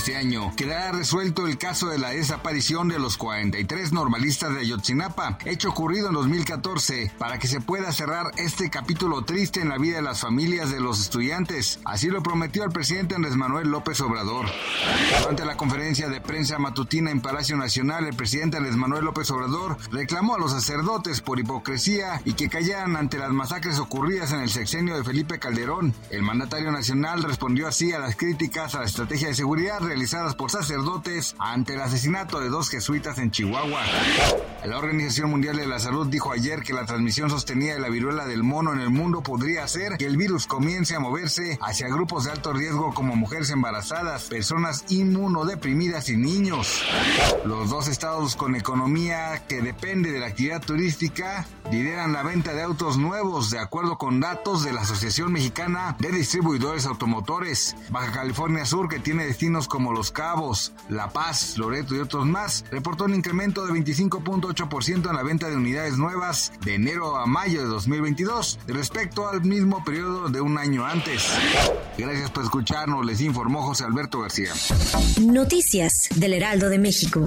Este año quedará resuelto el caso de la desaparición de los 43 normalistas de Ayotzinapa, hecho ocurrido en 2014, para que se pueda cerrar este capítulo triste en la vida de las familias de los estudiantes. Así lo prometió el presidente Andrés Manuel López Obrador. Durante la conferencia de prensa matutina en Palacio Nacional, el presidente Andrés Manuel López Obrador reclamó a los sacerdotes por hipocresía y que callaran ante las masacres ocurridas en el sexenio de Felipe Calderón. El mandatario nacional respondió así a las críticas a la estrategia de seguridad realizadas por sacerdotes ante el asesinato de dos jesuitas en Chihuahua. La Organización Mundial de la Salud dijo ayer que la transmisión sostenida de la viruela del mono en el mundo podría hacer que el virus comience a moverse hacia grupos de alto riesgo como mujeres embarazadas, personas inmunodeprimidas y niños. Los dos estados con economía que depende de la actividad turística lideran la venta de autos nuevos de acuerdo con datos de la Asociación Mexicana de Distribuidores Automotores. Baja California Sur, que tiene destinos como Los Cabos, La Paz, Loreto y otros más, reportó un incremento de 25.8% en la venta de unidades nuevas de enero a mayo de 2022 respecto al mismo periodo de un año antes. Gracias por escucharnos, les informó José Alberto García. Noticias del Heraldo de México.